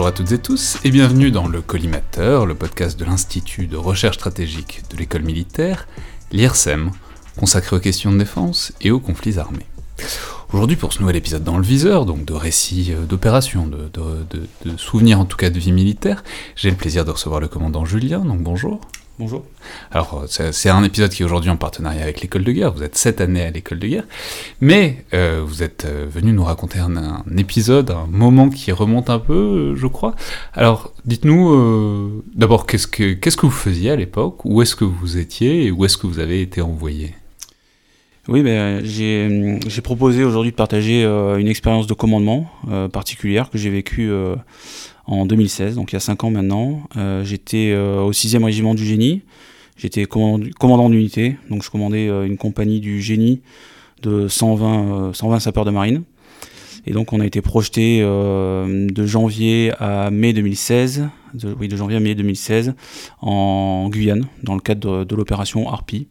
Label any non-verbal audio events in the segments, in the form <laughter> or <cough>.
Bonjour à toutes et tous et bienvenue dans le Collimateur, le podcast de l'Institut de recherche stratégique de l'école militaire, l'IRSEM, consacré aux questions de défense et aux conflits armés. Aujourd'hui, pour ce nouvel épisode dans le viseur, donc de récits euh, d'opérations, de, de, souvenirs en tout cas de vie militaire, j'ai le plaisir de recevoir le commandant Julien, donc bonjour. Bonjour. Alors, c'est un épisode qui est aujourd'hui en partenariat avec l'école de guerre. Vous êtes cette année à l'école de guerre, mais euh, vous êtes euh, venu nous raconter un, épisode, un moment qui remonte un peu, euh, je crois. Alors, dites-nous d'abord qu'est-ce que qu'est-ce que vous faisiez à l'époque, où est-ce que vous étiez et où est-ce que vous avez été envoyé? Oui, ben, j'ai proposé aujourd'hui de partager une expérience de commandement particulière que j'ai vécue en 2016, donc il y a 5 ans maintenant. Euh, j'étais euh, au 6e régiment du génie. J'étais commandant d'unité, donc je commandais euh, une compagnie du génie de 120, 120 sapeurs de marine. Et donc on a été projeté de janvier à mai 2016, oui de janvier à mai 2016, en Guyane, dans le cadre de, de l'opération Harpie.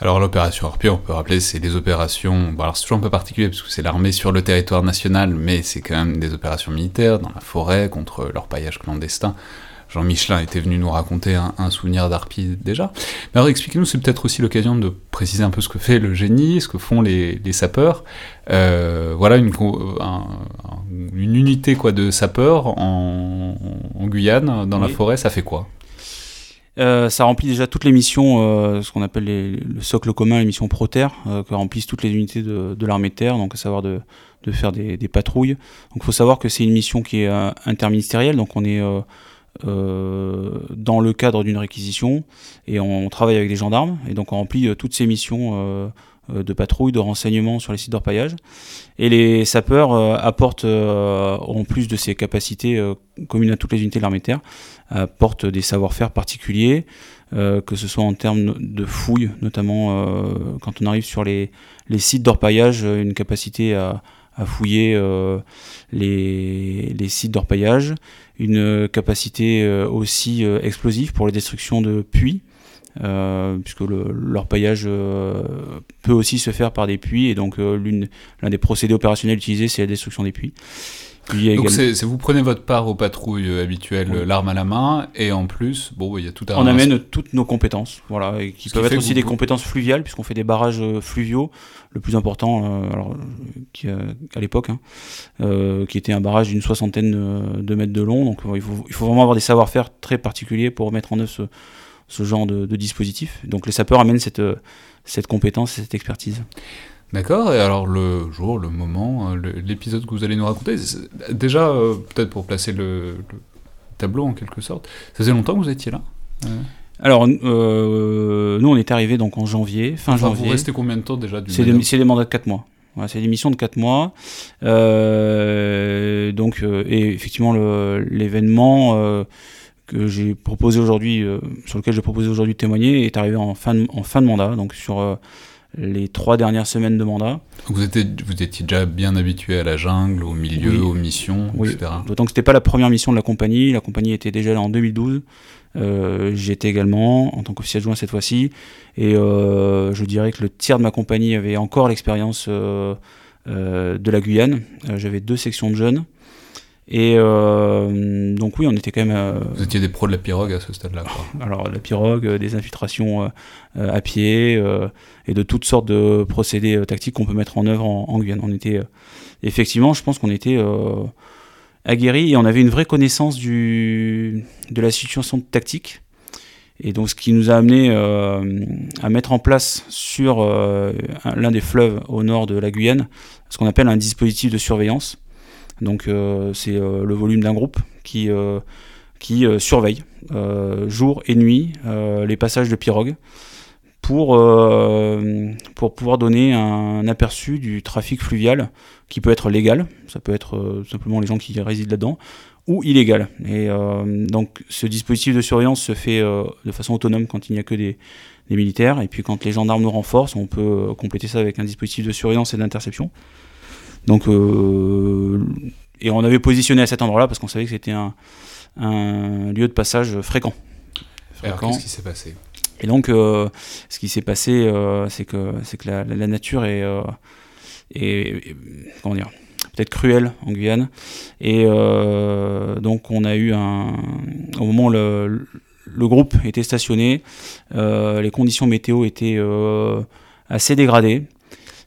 Alors l'opération Harpie, on peut rappeler, c'est des opérations, bon alors c'est toujours un peu particulier parce que c'est l'armée sur le territoire national, mais c'est quand même des opérations militaires dans la forêt contre leur paillage clandestin. Jean Michelin était venu nous raconter un, souvenir d'Harpie déjà. Mais alors expliquez-nous, c'est peut-être aussi l'occasion de préciser un peu ce que fait le génie, ce que font les, sapeurs. Euh, voilà une, une unité quoi de sapeurs en, Guyane, dans la forêt, ça fait quoi? Euh, ça remplit déjà toutes les missions, euh, ce qu'on appelle le socle commun, les missions pro-terre, euh, que remplissent toutes les unités de, l'armée de terre, donc à savoir de, faire des, patrouilles. Donc il faut savoir que c'est une mission qui est interministérielle, donc on est dans le cadre d'une réquisition et on travaille avec des gendarmes, et donc on remplit toutes ces missions de patrouille, de renseignement sur les sites d'orpaillage. Et les sapeurs apportent, en plus de ces capacités communes à toutes les unités de l'armée de terre, apportent des savoir-faire particuliers, que ce soit en termes de fouilles, notamment quand on arrive sur les, sites d'orpaillage, une capacité à, fouiller les, les, sites d'orpaillage, une capacité aussi explosive pour la destruction de puits, euh, puisque leur paillage euh, peut aussi se faire par des puits, et donc euh, l'un des procédés opérationnels utilisés, c'est la destruction des puits. Donc c'est vous prenez votre part aux patrouilles habituelles, l'arme à la main, et en plus, bon, il y a tout à On amène toutes nos compétences, voilà, et qui peuvent être aussi des compétences fluviales, puisqu'on fait des barrages fluviaux. Le plus important, alors, qui, à l'époque, hein, qui était un barrage d'une soixantaine de mètres de long. Donc il faut, il faut vraiment avoir des savoir-faire très particuliers pour mettre en œuvre ce, ce genre de, dispositif. Donc les sapeurs amènent cette, cette compétence et cette expertise. D'accord, et alors le jour, le moment, euh, l'épisode que vous allez nous raconter, déjà, euh, peut-être pour placer le, tableau en quelque sorte, ça faisait longtemps que vous étiez là Alors, euh, nous on est arrivé donc en janvier, fin janvier. Vous restez combien de temps déjà C'est des, des, mandats de 4 mois. c'est des missions de 4 mois. donc, et effectivement, l'événement que j'ai proposé aujourd'hui, sur lequel j'ai proposé aujourd'hui de témoigner, est arrivé en fin de, en fin de mandat, donc sur les trois dernières semaines de mandat. Vous étiez, vous étiez déjà bien habitué à la jungle, au milieu, aux missions, oui. etc. D'autant que c'était pas la première mission de la compagnie. La compagnie était déjà là en 2012. Euh, J'y étais également en tant qu'officier adjoint cette fois-ci. Et euh, je dirais que le tiers de ma compagnie avait encore l'expérience de la Guyane. J'avais deux sections de jeunes. Et euh, donc oui, on était quand même... Euh, Vous étiez des pros de la pirogue à ce stade-là <laughs> Alors la pirogue, euh, des infiltrations à pied et de toutes sortes de procédés tactiques qu'on peut mettre en œuvre en, Guyane. On était effectivement, je pense qu'on était aguerris et on avait une vraie connaissance du, de la situation tactique. Et donc ce qui nous a amené à mettre en place sur l'un des fleuves au nord de la Guyane ce qu'on appelle un dispositif de surveillance donc euh, c'est euh, le volume d'un groupe qui, euh, surveille jour et nuit les passages de pirogues pour, pour pouvoir donner un aperçu du trafic fluvial qui peut être légal, ça peut être simplement les gens qui résident là-dedans, ou illégal. Et donc ce dispositif de surveillance se fait de façon autonome quand il n'y a que des, des, militaires, et puis quand les gendarmes nous renforcent, on peut compléter ça avec un dispositif de surveillance et d'interception. Donc, euh, et on avait positionné à cet endroit-là parce qu'on savait que c'était un, lieu de passage fréquent. qu'est-ce qui s'est passé? Et donc, euh, ce qui s'est passé, euh, c'est que, c'est que la, nature est, comment dire, peut-être cruelle en Guyane. Et donc on a eu un, au moment où le, le groupe était stationné, les conditions météo étaient assez dégradées.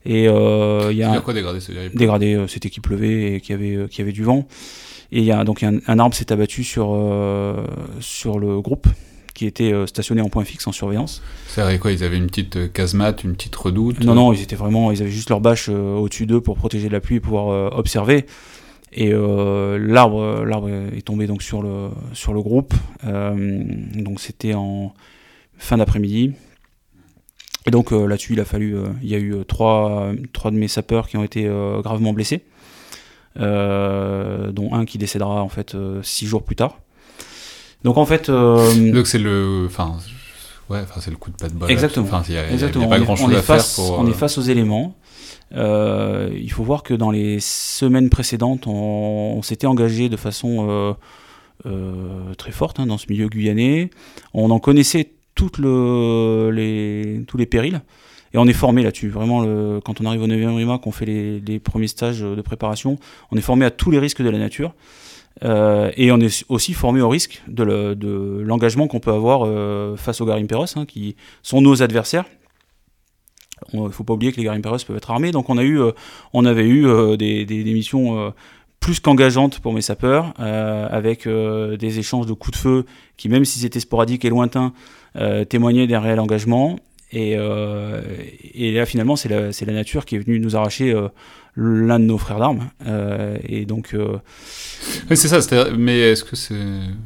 Et il y a quoi dégradé Dégradé, c'était qu'il pleuvait et qu'il y avait qu'il y avait du vent. Et il y a donc un, arbre s'est abattu sur sur le groupe qui était euh, stationné en point fixe en surveillance. Ça avait quoi Ils avaient une petite euh, casemate, une petite redoute Non, non, ils étaient vraiment, ils avaient juste leur bâche euh, au-dessus d'eux pour protéger de la pluie et pouvoir observer. Et l'arbre, l'arbre est tombé donc sur le sur le groupe. donc c'était en fin d'après-midi. Et donc là-dessus, il a fallu, il y a eu trois, trois de mes sapeurs qui ont été gravement blessés, dont un qui décédera en fait six jours plus tard. Donc en fait. Euh, donc c'est le. Enfin, ouais, c'est le coup de pas de bol. Exactement. Enfin, il n'y a, a, pas grand chose à face, faire pour. On est euh, face aux éléments. Euh, il faut voir que dans les semaines précédentes, on, s'était engagé de façon très forte hein, dans ce milieu guyanais. On en connaissait tous les périls. Et on est formé là-dessus. Vraiment, quand on arrive au 9e RIMA, qu'on fait les, premiers stages de préparation, on est formé à tous les risques de la nature. Euh, et on est aussi formé au risque de l'engagement qu'on peut avoir euh, face aux garimperos, hein, qui sont nos adversaires. Il ne faut pas oublier que les garimperos peuvent être armés, donc on, a eu, euh, on avait eu des, missions plus qu'engageantes pour mes sapeurs, avec des échanges de coups de feu qui, même s'ils étaient sporadiques et lointains, témoignaient d'un réel engagement. Et, et là, finalement, c'est la, la, nature qui est venue nous arracher l'un de nos frères d'armes. et donc oui, c'est ça, mais est-ce que c'est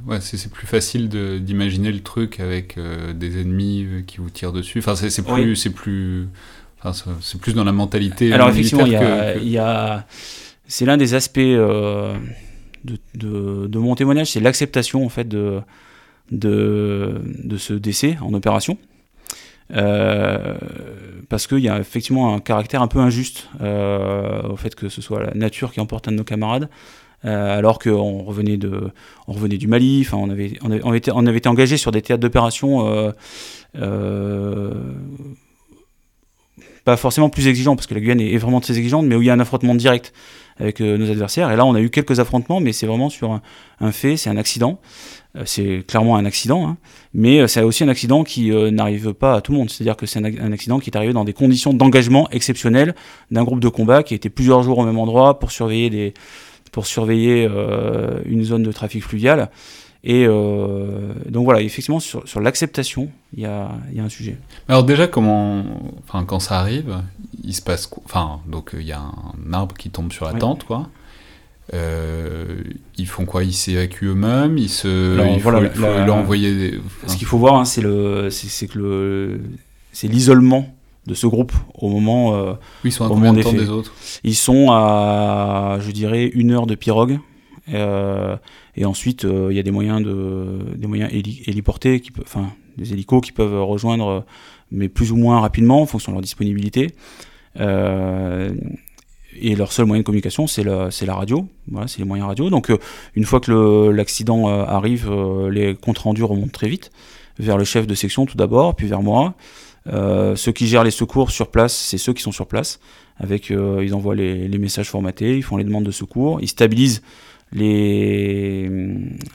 ouais, c'est plus facile d'imaginer le truc avec euh, des ennemis euh, qui vous tirent dessus? Enfin, c'est plus. c'est plus enfin, c'est plus dans la mentalité. Alors, effectivement, il y a. C'est l'un des aspects euh, de, de, de, mon témoignage, c'est l'acceptation en fait de, de, ce décès en opération. Euh, parce qu'il y a effectivement un caractère un peu injuste euh, au fait que ce soit la nature qui emporte un de nos camarades, euh, alors qu'on revenait, on revenait du Mali, on, avait, avait, on, été engagé sur des théâtres d'opération pas forcément plus exigeants, parce que la Guyane est, vraiment très exigeante, mais où il y a un affrontement direct avec nos adversaires. Et là, on a eu quelques affrontements, mais c'est vraiment sur un, fait, c'est un accident. c'est clairement un accident, hein. mais c'est aussi un accident qui n'arrive pas à tout le monde. C'est-à-dire que c'est un, accident qui est arrivé dans des conditions d'engagement exceptionnelles d'un groupe de combat qui été plusieurs jours au même endroit pour surveiller des, pour surveiller euh, une zone de trafic fluvial. Et euh, donc voilà, effectivement, sur, sur l'acceptation, il y a, y a, un sujet. Alors déjà, comment, enfin, quand ça arrive, il se passe quoi? Enfin, donc il y a un arbre qui tombe sur la tente, quoi. Euh, ils font quoi? Ils s'évacuent eux-mêmes? Ils se, il faut, il faut leur envoyer. Des... Ce qu'il faut voir, hein, c'est le, c'est que le, c'est l'isolement de ce groupe au moment, euh, oui, ils sont à au de temps des autres Ils sont à, je dirais, une heure de pirogue. Euh, et ensuite, euh, il y a des moyens, de, des moyens héliportés, qui enfin, des hélicos qui peuvent rejoindre, mais plus ou moins rapidement en fonction de leur disponibilité. et leur seul moyen de communication, c'est la, la radio. Voilà, c'est les moyens radio. Donc, une fois que l'accident arrive, les comptes rendus remontent très vite vers le chef de section tout d'abord, puis vers moi. Euh, ceux qui gèrent les secours sur place, c'est ceux qui sont sur place. Avec, euh, ils envoient les, messages formatés, ils font les demandes de secours, ils stabilisent les,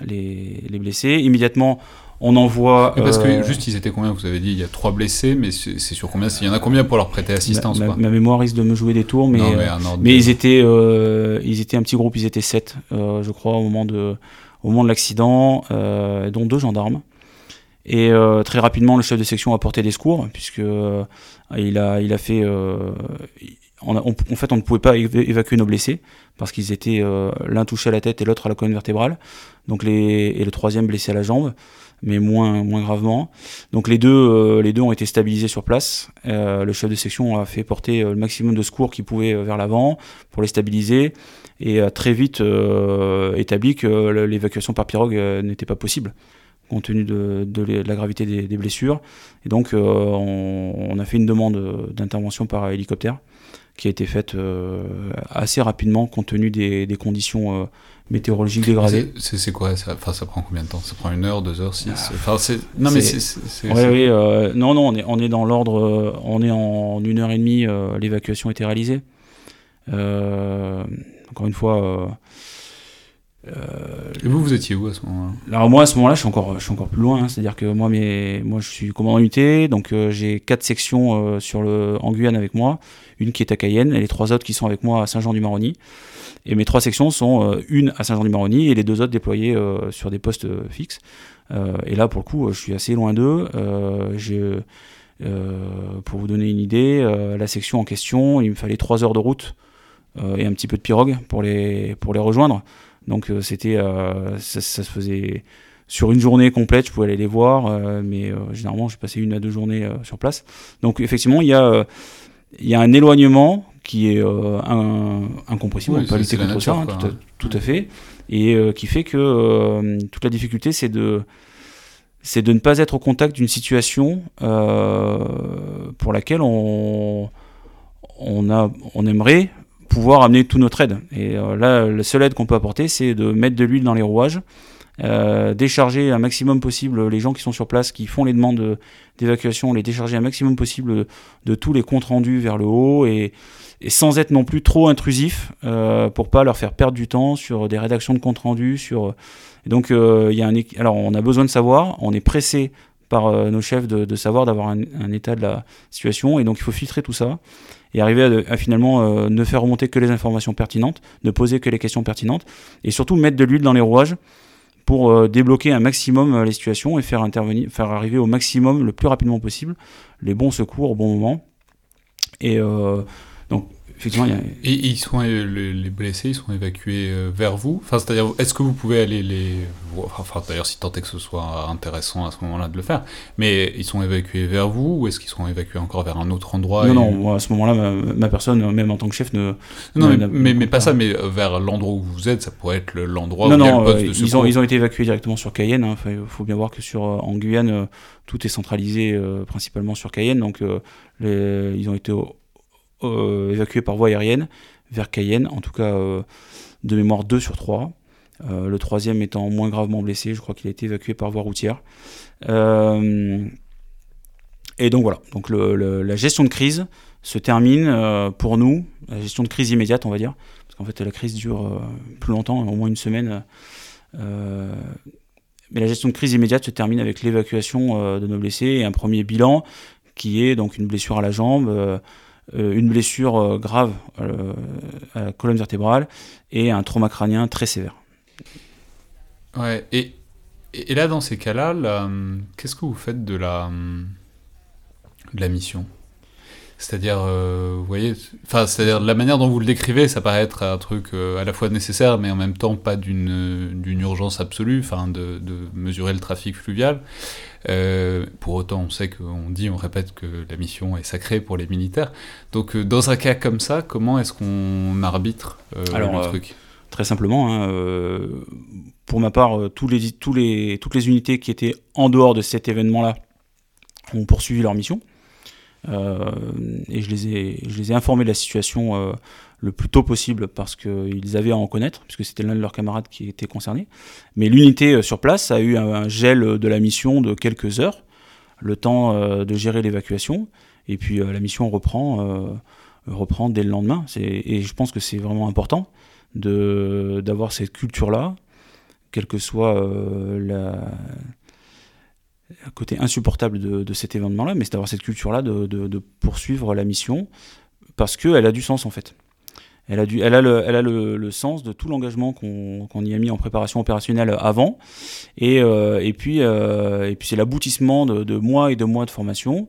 les, blessés. Immédiatement, on envoie. parce que euh, juste, ils étaient combien? Vous avez dit il y a trois blessés, mais c'est sur combien? Il y en a combien pour leur prêter assistance ma, mémoire risque de me jouer des tours, mais, mais, ils, étaient, ils étaient un petit groupe, ils étaient sept, je crois, au moment de, au moment de l'accident, dont deux gendarmes. Et euh, très rapidement, le chef de section a porté des secours, puisque euh, il, a, il a fait. Euh, en fait, on ne pouvait pas évacuer nos blessés, parce qu'ils étaient l'un touché à la tête et l'autre à la colonne vertébrale, donc les, et le troisième blessé à la jambe, mais moins, moins gravement. Donc les deux, les deux ont été stabilisés sur place. le chef de section a fait porter le maximum de secours qu'il pouvait vers l'avant pour les stabiliser, et a très vite établi que l'évacuation par pirogue n'était pas possible compte tenu de, la gravité des, blessures. Et donc, euh, on, a fait une demande d'intervention par hélicoptère qui a été faite euh, assez rapidement compte tenu des, conditions euh, météorologiques dégradées. C'est quoi ça, enfin, ça prend combien de temps? Ça prend une heure, deux heures, six? Enfin, Non, mais c'est. Oui, oui, non, non, on est, on est dans l'ordre. on est en une heure et demie, l'évacuation a été réalisée. encore une fois. Et vous, vous étiez où à ce moment-là? Alors moi, à ce moment-là, je suis encore, je suis encore plus loin. hein. C'est-à-dire que moi, mes, moi, je suis commandant unité, donc j'ai quatre sections sur le, en Guyane avec moi, une qui est à Cayenne et les trois autres qui sont avec moi à Saint-Jean-du-Maroni. Et mes trois sections sont une à Saint-Jean-du-Maroni et les deux autres déployées sur des postes fixes. et là, pour le coup, je suis assez loin d'eux. euh, pour vous donner une idée, euh, la section en question, il me fallait 3 heures de route euh, et un petit peu de pirogue pour les, pour les rejoindre. Donc c'était, ça, se faisait sur une journée complète, je pouvais aller les voir, mais généralement j'ai passé une à deux journées sur place. Donc effectivement, il y a, il y a un éloignement qui est un, incompressible, on peut pas lutter contre ça, hein, tout, à, tout, à, fait, et qui fait que toute la difficulté c'est de c'est de ne pas être au contact d'une situation euh, pour laquelle on, on, a, on aimerait pouvoir amener toute notre aide. Et euh, là, la seule aide qu'on peut apporter, c'est de mettre de l'huile dans les rouages, euh, décharger un maximum possible les gens qui sont sur place, qui font les demandes d'évacuation, les décharger un maximum possible de, tous les comptes rendus vers le haut et, et sans être non plus trop intrusif euh, pour pas leur faire perdre du temps sur des rédactions de comptes rendus, sur donc, euh, y a un, alors on a besoin de savoir, on est pressé par euh, nos chefs de, savoir, d'avoir un, état de la situation, et donc il faut filtrer tout ça et arriver à, finalement euh, ne faire remonter que les informations pertinentes, ne poser que les questions pertinentes, et surtout mettre de l'huile dans les rouages pour débloquer un maximum les situations et faire intervenir, faire arriver au maximum le plus rapidement possible les bons secours au bon moment. Et effectivement, Et ils sont, les blessés, ils sont évacués euh, vers vous Enfin, c'est-à-dire, est-ce que vous pouvez aller les... Enfin, d'ailleurs, si tant est que ce soit intéressant à ce moment-là de le faire, mais ils sont évacués vers vous ou est-ce qu'ils sont évacués encore vers un autre endroit Non, non, moi, à ce moment-là, ma, personne, même en tant que chef, ne... Non, mais, mais, pas ça, mais euh, vers l'endroit où vous êtes, ça pourrait être l'endroit où il y a le poste de secours. Ils ont, ils ont été évacués directement sur Cayenne. Hein. il faut bien voir que sur, euh, en Guyane, tout est centralisé principalement sur Cayenne, donc les, ils ont été euh, évacué par voie aérienne vers Cayenne, en tout cas euh, de mémoire 2 sur 3. Euh, le troisième étant moins gravement blessé, je crois qu'il a été évacué par voie routière. et donc voilà, donc la gestion de crise se termine pour nous, la gestion de crise immédiate on va dire, parce qu'en fait la crise dure plus longtemps, au moins une semaine. mais la gestion de crise immédiate se termine avec l'évacuation de nos blessés et un premier bilan qui est donc une blessure à la jambe, euh, une blessure euh, grave euh, à la colonne vertébrale et un trauma crânien très sévère. Ouais, et, et là, dans ces cas-là, qu'est-ce que vous faites de la, de la mission? C'est-à-dire, vous voyez, enfin, c'est-à-dire la manière dont vous le décrivez, ça paraît être un truc à la fois nécessaire, mais en même temps pas d'une urgence absolue, enfin, de, de, mesurer le trafic fluvial. Euh, pour autant, on sait qu'on dit, on répète que la mission est sacrée pour les militaires. Donc, euh, dans un cas comme ça, comment est-ce qu'on arbitre euh, le truc? Très simplement, hein, pour ma part, tous les, tous les, toutes les unités qui étaient en dehors de cet événement-là ont poursuivi leur mission. et je les, ai, je les ai informés de la situation le plus tôt possible parce qu'ils avaient à en connaître, puisque c'était l'un de leurs camarades qui était concerné. Mais l'unité euh, sur place a eu un, gel de la mission de quelques heures, le temps euh, de gérer l'évacuation, et puis euh, la mission reprend, reprend dès le lendemain. Et je pense que c'est vraiment important d'avoir cette culture-là, quel que soit la, côté insupportable de, cet événement-là, mais c'est d'avoir cette culture-là de, de, poursuivre la mission parce qu'elle a du sens en fait. Elle a, elle a, le, elle a le, sens de tout l'engagement qu'on y a mis en préparation opérationnelle avant. Et, euh, et puis, euh, puis c'est l'aboutissement de, mois et de mois de formation.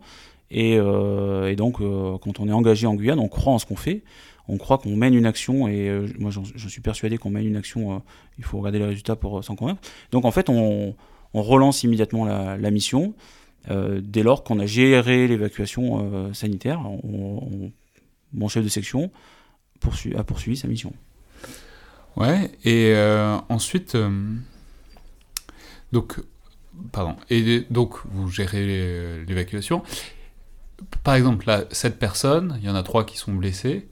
Et, euh, et donc, quand on est engagé en Guyane, on croit en ce qu'on fait. On croit qu'on mène une action. Et moi, je suis persuadé qu'on mène une action. il faut regarder les résultats pour s'en convaincre. Donc, en fait, on, on relance immédiatement la, la mission. dès lors qu'on a géré l'évacuation sanitaire, on, mon chef de section a poursuivi sa mission. Ouais, et euh, ensuite, euh, donc, pardon, et donc vous gérez l'évacuation. Par exemple, là, cette personne, il y en a trois qui sont blessés.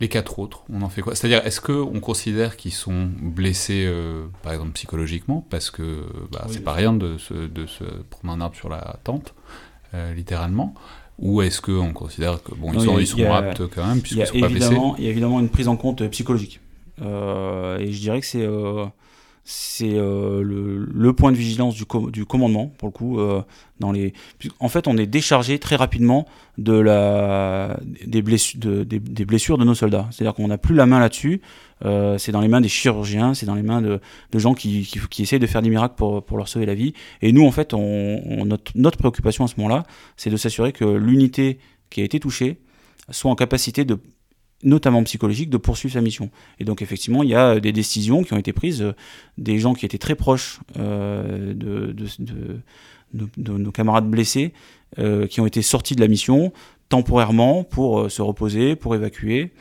Les quatre autres, on en fait quoi? C'est-à-dire, est-ce qu'on considère qu'ils sont blessés, euh, par exemple, psychologiquement? Parce que bah, c'est pas rien de se, de se, prendre un arbre sur la tente, littéralement. Ou est-ce qu'on considère que bon, ils sont, aptes quand même, puisqu'ils sont pas blessés Il y a évidemment une prise en compte psychologique. et je dirais que c'est c'est euh, le, point de vigilance du, commandement, pour le coup. Euh. En fait, on est déchargé très rapidement des, blessures de, nos soldats. C'est-à-dire qu'on n'a plus la main là-dessus. Euh, c'est dans les mains des chirurgiens, c'est dans les mains de, gens qui, qui, essayent de faire des miracles pour, pour leur sauver la vie. Et nous, en fait, notre préoccupation à ce moment-là, c'est de s'assurer que l'unité qui a été touchée soit en capacité de notamment psychologique, de poursuivre sa mission. Et donc effectivement, il y a des décisions qui ont été prises, euh, des gens qui étaient très proches euh, de, nos camarades blessés, euh, qui ont été sortis de la mission temporairement pour se reposer, pour évacuer.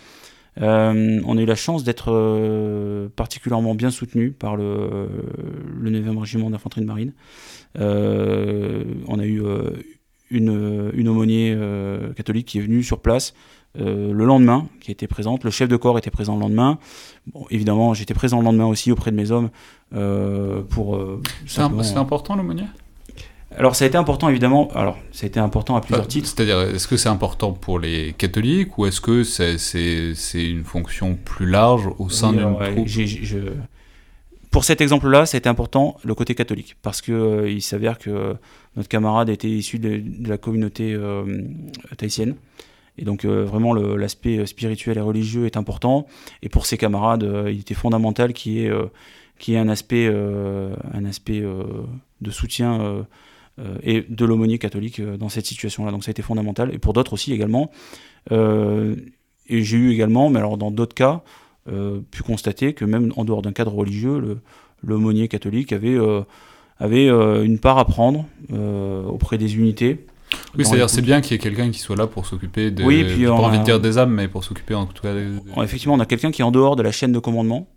on a eu la chance d'être particulièrement bien soutenu par le, le 9e régiment d'infanterie de marine. on a eu une, une aumônier catholique qui est venue sur place euh, le lendemain, qui était présente. Le chef de corps était présent le lendemain. Bon, évidemment, j'étais présent le lendemain aussi auprès de mes hommes euh, pour. Euh, c'est important l'aumônier? Alors ça a été important évidemment. Alors ça a été important à plusieurs titres. C'est-à-dire, est-ce que c'est important pour les catholiques ou est-ce que c'est une fonction plus large au sein d'une troupe? Pour cet exemple-là, été important le côté catholique parce que il s'avère que notre camarade était issu de, la communauté tahitienne et donc euh, vraiment l'aspect euh, spirituel et religieux est important. Et pour ses camarades, euh, il était fondamental qu'il y ait, qui un aspect, un aspect de soutien et de l'aumônier catholique dans cette situation-là. Donc ça a été fondamental. Et pour d'autres aussi également. et j'ai eu également, mais alors dans d'autres cas, pu constater que même en dehors d'un cadre religieux, l'aumônier catholique avait, avait une part à prendre auprès des unités oui, c'est-à-dire c'est bien qu'il y ait quelqu'un qui soit là pour s'occuper de. Oui, puis pas envie de dire des âmes, mais pour s'occuper en tout cas. Effectivement, on a quelqu'un qui est en dehors de la chaîne de commandement,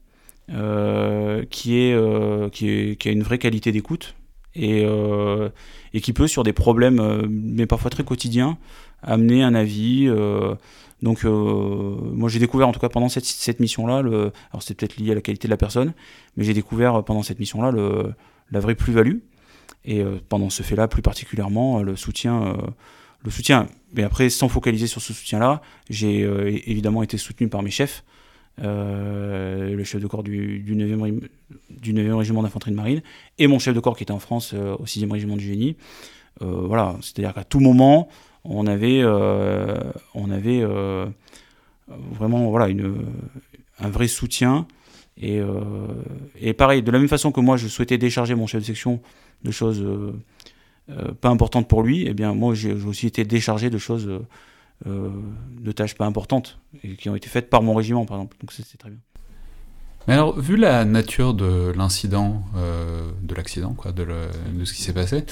euh, qui, est, euh, qui, est, qui a une vraie qualité d'écoute et, euh, et qui peut sur des problèmes, mais parfois très quotidiens, amener un avis. Donc, moi j'ai découvert en tout cas pendant cette, cette mission-là, le... alors c'est peut-être lié à la qualité de la personne, mais j'ai découvert pendant cette mission-là le... la vraie plus-value. Et euh, pendant ce fait-là, plus particulièrement, euh, le soutien, euh, le soutien. Mais après, sans focaliser sur ce soutien-là, j'ai évidemment été soutenu par mes chefs, le chef de corps du, du, 9e, du 9e régiment d'infanterie de marine, et mon chef de corps qui était en France au 6e régiment du génie. voilà, c'est-à-dire qu'à tout moment, on avait, on avait vraiment voilà, une, un vrai soutien. Et, et, pareil, de la même façon que moi, je souhaitais décharger mon chef de section de choses euh, euh, pas importantes pour lui, et eh bien moi j'ai aussi été déchargé de choses, euh, de tâches pas importantes, et qui ont été faites par mon régiment par exemple. Donc c'est très bien. Mais alors, vu la nature de l'incident, de l'accident, quoi, de, de, ce qui s'est passé,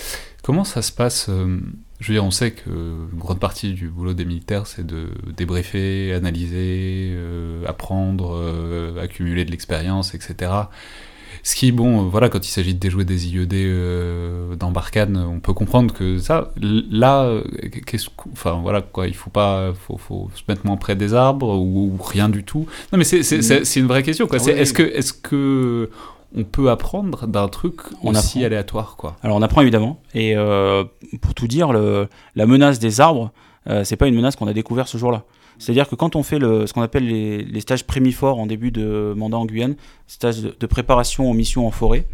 comment ça se passe Je veux dire, on sait que une grande partie du boulot des militaires, c'est de débriefer, analyser, apprendre, accumuler de l'expérience, etc. Ce qui, bon, voilà, quand il s'agit de déjouer des IED euh, dans Barkhane, on peut comprendre que ça, là, qu'est-ce, enfin voilà, quoi, il faut pas, faut, faut se mettre moins près des arbres ou, rien du tout. Non, mais c'est, une vraie question, quoi. est-ce que, est-ce que on peut apprendre d'un truc on aussi aléatoire, quoi? Alors on apprend évidemment, et euh, pour tout dire, le, la menace des arbres, euh, c'est pas une menace qu'on a découvert ce jour-là. C'est-à-dire que quand on fait ce qu'on appelle les, les, stages prémiforts en début de mandat en Guyane, stage de, préparation aux missions en forêt,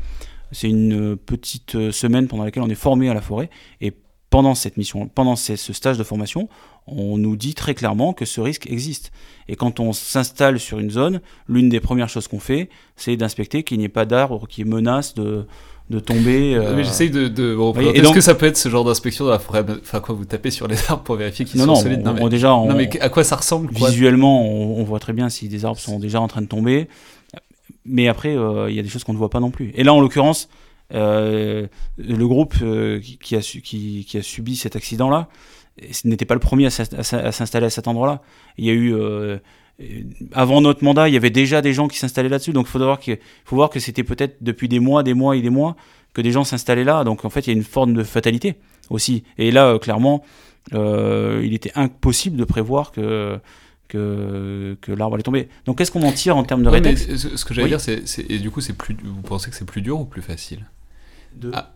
c'est une petite semaine pendant laquelle on est formé à la forêt. Et pendant cette mission, pendant ce stage de formation, on nous dit très clairement que ce risque existe. Et quand on s'installe sur une zone, l'une des premières choses qu'on fait, c'est d'inspecter qu'il n'y ait pas d'arbres qui menacent de, de tomber. Euh... J'essaye de. de Est-ce que ça peut être ce genre d'inspection dans la forêt Enfin, quoi, vous tapez sur les arbres pour vérifier qu'ils sont non, solides Non, mais déjà, non, mais à quoi ça ressemble Visuellement, on, voit très bien si des arbres sont déjà en train de tomber. Mais après, euh, il y a des choses qu'on ne voit pas non plus. Et là, en l'occurrence, euh, le groupe euh, qui, a qui, qui, a subi cet accident-là n'était pas le premier à s'installer à cet endroit-là. Il y a eu avant notre mandat, il y avait déjà des gens qui s'installaient là-dessus. Donc, il faut voir que, faut voir que c'était peut-être depuis des mois, des mois et des mois que des gens s'installaient là. Donc, en fait, il y a une forme de fatalité aussi. Et là, euh, clairement, euh, il était impossible de prévoir que que, que l'arbre allait tomber. Donc, qu'est-ce qu'on en tire en termes de réflexe Ce que j'allais dire, c'est, et du coup, c'est plus, vous pensez que c'est plus dur ou plus facile? De... Ah.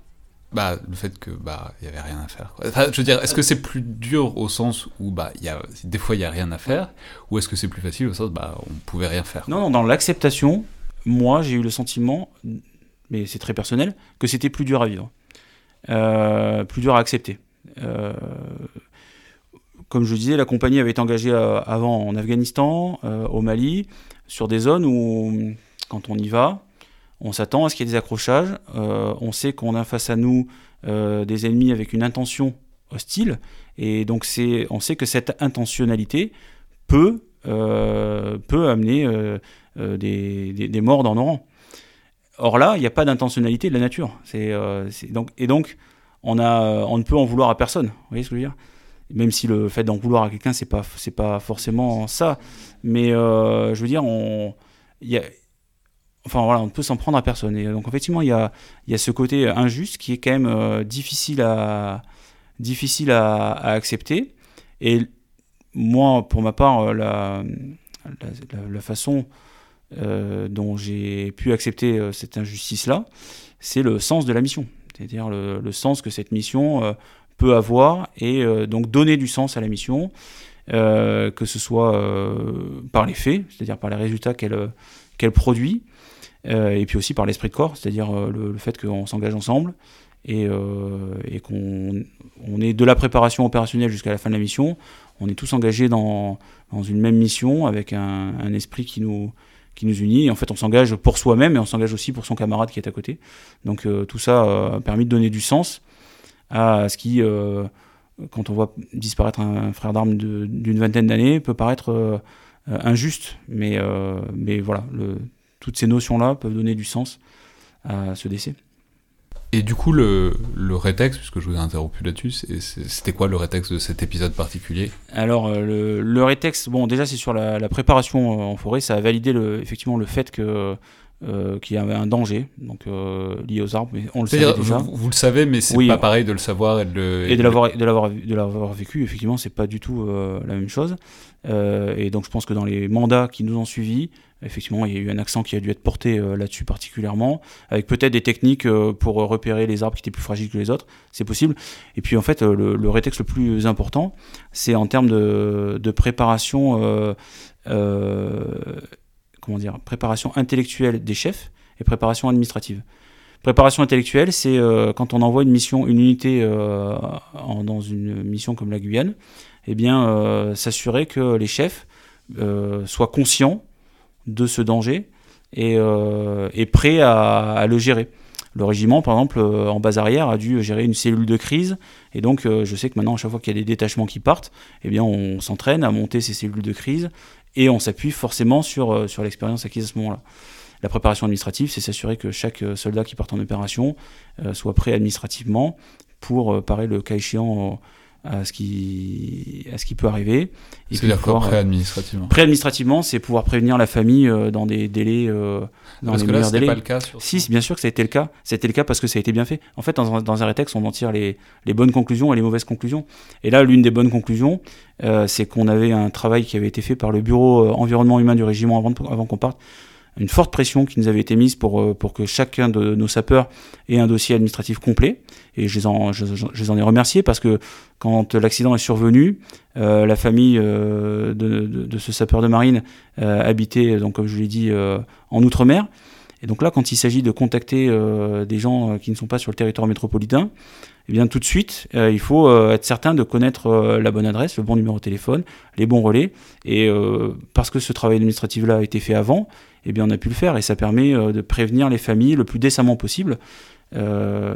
Bah, le fait que bah il y avait rien à faire. Enfin, je veux dire, est-ce que c'est plus dur au sens où bah il y a des fois il y a rien à faire, ou est-ce que c'est plus facile au sens bah on pouvait rien faire. Non, non, dans l'acceptation, moi j'ai eu le sentiment, mais c'est très personnel, que c'était plus dur à vivre, euh, plus dur à accepter. Euh, comme je disais, la compagnie avait été engagée euh, avant en Afghanistan, au Mali, sur des zones où quand on y va, on s'attend à ce qu'il y ait des accrochages. Euh, on sait qu'on a face à nous euh, des ennemis avec une intention hostile. Et donc c'est, on sait que cette intentionnalité peut, euh, peut amener des, des, morts dans nos rangs. Or là, il n'y a pas d'intentionnalité de la nature. Et donc, on, a, on ne peut en vouloir à personne. Vous voyez ce que je veux dire? Même si le fait d'en vouloir à quelqu'un, c'est pas, c'est pas forcément ça. Mais je veux dire, on, y a, enfin voilà, on ne peut s'en prendre à personne. Et donc effectivement, il y a, y a ce côté injuste qui est quand même euh, difficile, à, difficile à, accepter. Et moi, pour ma part, euh, la, la, façon euh, dont j'ai pu accepter cette injustice-là, c'est le sens de la mission. C'est-à-dire le, sens que cette mission peut avoir et donc donner du sens à la mission, que ce soit par les faits, c'est-à-dire par les résultats qu'elle produit, euh, et puis aussi par l'esprit de corps, c'est-à-dire euh, le, fait qu'on s'engage ensemble et, euh, et qu'on on est de la préparation opérationnelle jusqu'à la fin de la mission, on est tous engagés dans, dans une même mission avec un, esprit qui nous, qui nous unit. Et en fait, on s'engage pour soi-même et on s'engage aussi pour son camarade qui est à côté. Donc tout ça a permis de donner du sens à ce qui, quand on voit disparaître un frère d'armes d'une vingtaine d'années, peut paraître injuste. Mais, mais voilà, toutes ces notions-là peuvent donner du sens à ce décès. Et du coup, le, le rétexte, puisque je vous ai interrompu là-dessus, c'était quoi le rétexte de cet épisode particulier? Alors, euh, le, le, rétexte, bon, déjà, c'est sur la, préparation euh, en forêt. Ça a validé le, effectivement le fait que euh, qu'il y avait un danger donc lié aux arbres mais on le savait déjà vous, le savez mais c'est pas pareil de le savoir et de le et, de l'avoir de l'avoir de l'avoir vécu effectivement c'est pas du tout la même chose et donc je pense que dans les mandats qui nous ont suivis Effectivement, il y a eu un accent qui a dû être porté euh, là-dessus particulièrement, avec peut-être des techniques euh, pour repérer les arbres qui étaient plus fragiles que les autres, c'est possible. Et puis en fait, euh, le, le rétexte le plus important, c'est en termes de, préparation, comment dire, préparation intellectuelle des chefs et préparation administrative. Préparation intellectuelle, c'est quand on envoie une mission, une unité dans une mission comme la Guyane, eh bien, s'assurer que les chefs soient conscients de ce danger et euh, est prêt à, le gérer. Le régiment, par exemple, euh, en base arrière, a dû gérer une cellule de crise. Et donc, euh, je sais que maintenant, à chaque fois qu'il y a des détachements qui partent, eh bien, on s'entraîne à monter ces cellules de crise et on s'appuie forcément sur, sur l'expérience acquise à ce moment-là. La préparation administrative, c'est s'assurer que chaque soldat qui part en opération soit prêt administrativement pour parer le cas échéant à ce qui, à ce qui peut arriver. C'est-à-dire quoi, pré-administrativement Pré-administrativement, c'est pouvoir prévenir la famille euh, dans des délais. Euh, dans parce les que là, délais. pas le cas. Sur si, bien sûr que ça a été le cas. C'était le cas parce que ça a été bien fait. En fait, dans, dans un rétexte, on en tire les, les, bonnes conclusions et les mauvaises conclusions. Et là, l'une des bonnes conclusions, euh, c'est qu'on avait un travail qui avait été fait par le bureau environnement humain du régiment avant, avant qu'on parte une forte pression qui nous avait été mise pour, euh, pour que chacun de nos sapeurs ait un dossier administratif complet. Et je les en, je, les en ai remerciés parce que quand l'accident est survenu, euh, la famille euh, de, de, ce sapeur de marine habitait, donc, comme je l'ai dit, en Outre-mer. Et donc là, quand il s'agit de contacter des gens qui ne sont pas sur le territoire métropolitain, eh bien tout de suite, il faut être certain de connaître la bonne adresse, le bon numéro de téléphone, les bons relais. Et parce que ce travail administratif-là a été fait avant, eh bien on a pu le faire et ça permet euh, de prévenir les familles le plus décemment possible. Euh,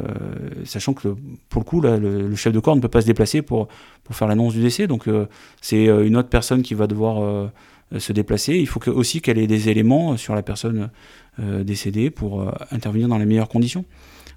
sachant que pour le coup, le, chef de corps ne peut pas se déplacer pour, faire l'annonce du décès, donc euh, c'est une autre personne qui va devoir se déplacer. Il faut que, aussi qu'elle ait des éléments sur la personne décédée pour intervenir dans les meilleures conditions.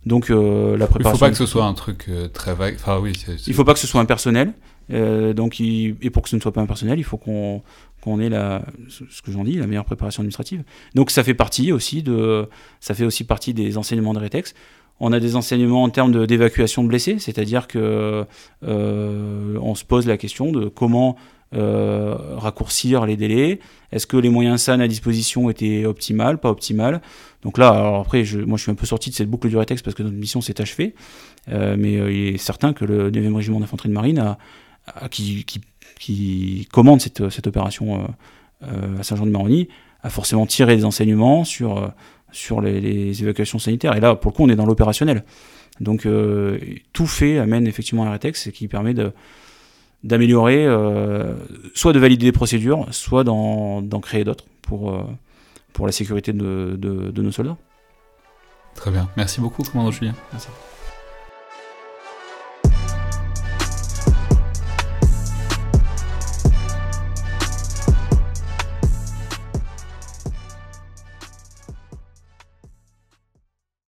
Donc la préparation. Il ne faut pas que ce soit un truc très vague. Enfin oui. Il ne faut pas que ce soit impersonnel. donc et pour que ce ne soit pas impersonnel, il faut qu'on qu'on ait la, ce que j'en dis, la meilleure préparation administrative. Donc ça fait partie aussi de, ça fait aussi partie des enseignements de Rétex. On a des enseignements en termes d'évacuation de, blessés, c'est-à-dire que euh, on se pose la question de comment raccourcir les délais Est-ce que les moyens SAN à disposition étaient optimales, pas optimales? Donc là, après, je, moi je suis un peu sorti de cette boucle du rétexte parce que notre mission s'est achevée, mais il est certain que le 9e régiment d'infanterie de marine qui, commande cette, opération à Saint-Jean-de-Maroni a forcément tiré des enseignements sur, les, évacuations sanitaires. Et là, pour le coup, on est dans l'opérationnel. Donc euh, tout fait amène effectivement un rétex qui permet de d'améliorer, euh, soit de valider des procédures, soit d'en créer d'autres pour, euh, pour la sécurité de, de, de, nos soldats. Très bien. Merci beaucoup, commandant Julien. Merci.